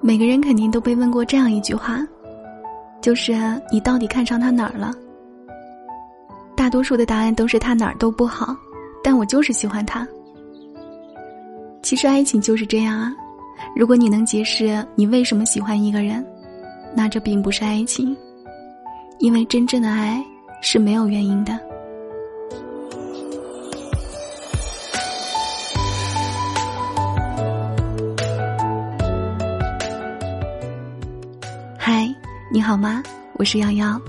每个人肯定都被问过这样一句话，就是你到底看上他哪儿了？大多数的答案都是他哪儿都不好，但我就是喜欢他。其实爱情就是这样啊，如果你能解释你为什么喜欢一个人，那这并不是爱情，因为真正的爱是没有原因的。你好吗？我是瑶瑶，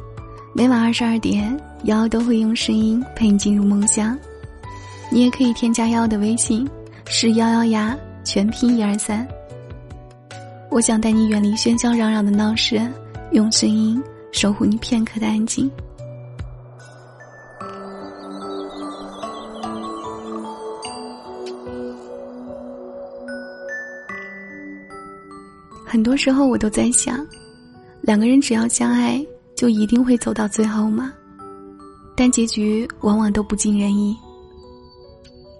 每晚二十二点，瑶瑶都会用声音陪你进入梦乡。你也可以添加瑶瑶的微信，是幺幺呀，全拼一二三。我想带你远离喧嚣嚷嚷的闹市，用声音守护你片刻的安静。很多时候，我都在想。两个人只要相爱，就一定会走到最后吗？但结局往往都不尽人意。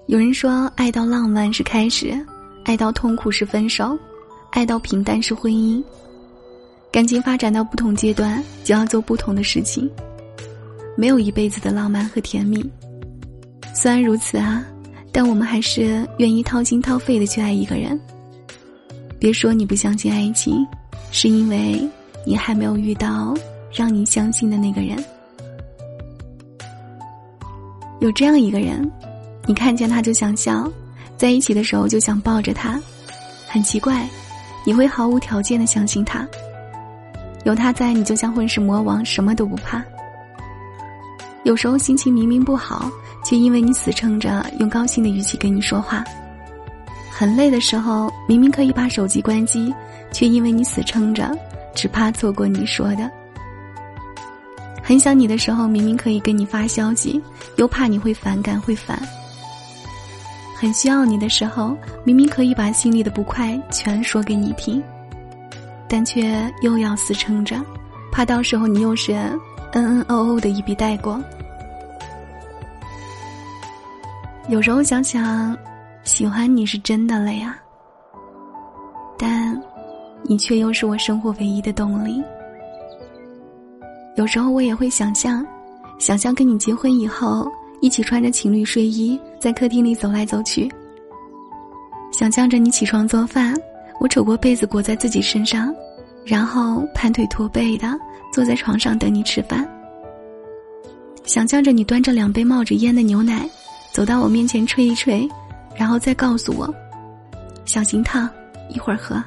有人说，爱到浪漫是开始，爱到痛苦是分手，爱到平淡是婚姻。感情发展到不同阶段，就要做不同的事情。没有一辈子的浪漫和甜蜜。虽然如此啊，但我们还是愿意掏心掏肺的去爱一个人。别说你不相信爱情，是因为。你还没有遇到让你相信的那个人。有这样一个人，你看见他就想笑，在一起的时候就想抱着他。很奇怪，你会毫无条件的相信他。有他在，你就像混世魔王，什么都不怕。有时候心情明明不好，却因为你死撑着用高兴的语气跟你说话。很累的时候，明明可以把手机关机，却因为你死撑着。只怕错过你说的。很想你的时候，明明可以跟你发消息，又怕你会反感会烦。很需要你的时候，明明可以把心里的不快全说给你听，但却又要死撑着，怕到时候你又是嗯嗯哦哦的一笔带过。有时候想想，喜欢你是真的了呀，你却又是我生活唯一的动力。有时候我也会想象，想象跟你结婚以后，一起穿着情侣睡衣在客厅里走来走去。想象着你起床做饭，我扯过被子裹在自己身上，然后盘腿驼背的坐在床上等你吃饭。想象着你端着两杯冒着烟的牛奶，走到我面前吹一吹，然后再告诉我：“小心烫，一会儿喝。”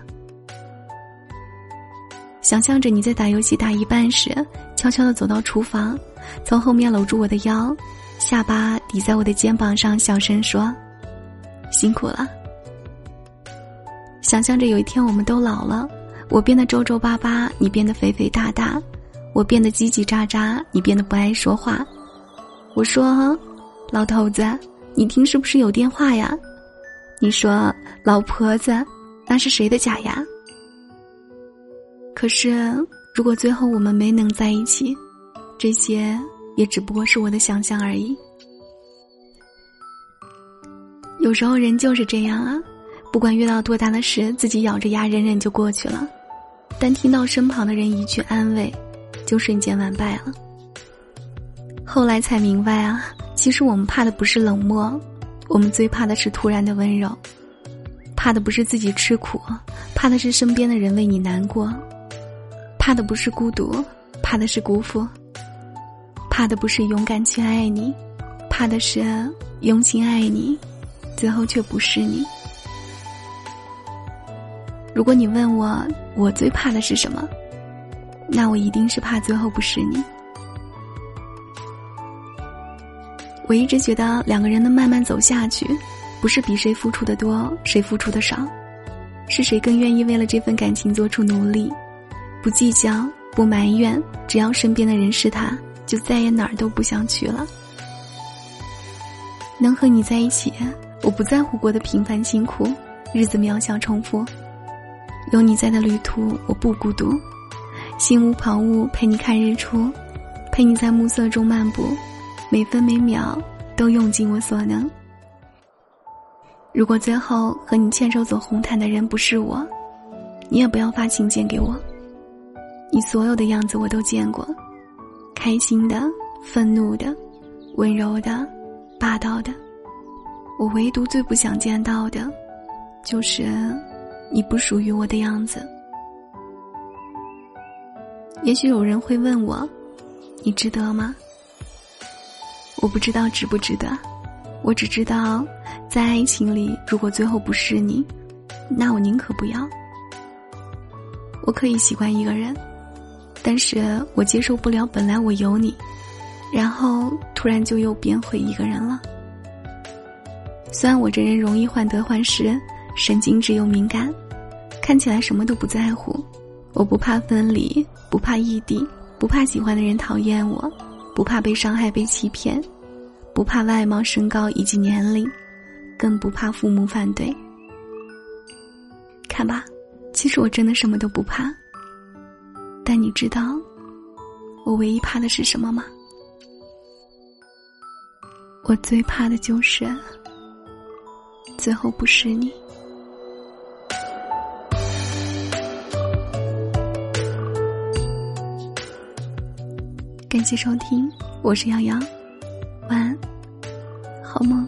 想象着你在打游戏打一半时，悄悄的走到厨房，从后面搂住我的腰，下巴抵在我的肩膀上，小声说：“辛苦了。”想象着有一天我们都老了，我变得皱皱巴巴，你变得肥肥大大，我变得叽叽喳喳，你变得不爱说话。我说：“老头子，你听是不是有电话呀？”你说：“老婆子，那是谁的假牙？”可是，如果最后我们没能在一起，这些也只不过是我的想象而已。有时候人就是这样啊，不管遇到多大的事，自己咬着牙忍忍就过去了，但听到身旁的人一句安慰，就瞬间完败了。后来才明白啊，其实我们怕的不是冷漠，我们最怕的是突然的温柔，怕的不是自己吃苦，怕的是身边的人为你难过。怕的不是孤独，怕的是辜负；怕的不是勇敢去爱你，怕的是用心爱你，最后却不是你。如果你问我，我最怕的是什么？那我一定是怕最后不是你。我一直觉得，两个人能慢慢走下去，不是比谁付出的多，谁付出的少，是谁更愿意为了这份感情做出努力。不计较，不埋怨，只要身边的人是他，就再也哪儿都不想去了。能和你在一起，我不在乎过的平凡辛苦，日子渺小重复。有你在的旅途，我不孤独。心无旁骛，陪你看日出，陪你在暮色中漫步，每分每秒都用尽我所能。如果最后和你牵手走红毯的人不是我。你也不要发请柬给我。你所有的样子我都见过，开心的、愤怒的、温柔的、霸道的。我唯独最不想见到的，就是你不属于我的样子。也许有人会问我，你值得吗？我不知道值不值得，我只知道，在爱情里，如果最后不是你，那我宁可不要。我可以喜欢一个人，但是我接受不了本来我有你，然后突然就又变回一个人了。虽然我这人容易患得患失，神经质又敏感，看起来什么都不在乎，我不怕分离，不怕异地，不怕喜欢的人讨厌我。不怕被伤害、被欺骗，不怕外貌、身高以及年龄，更不怕父母反对。看吧，其实我真的什么都不怕。但你知道，我唯一怕的是什么吗？我最怕的就是最后不是你。感谢收听，我是瑶瑶，晚安，好梦。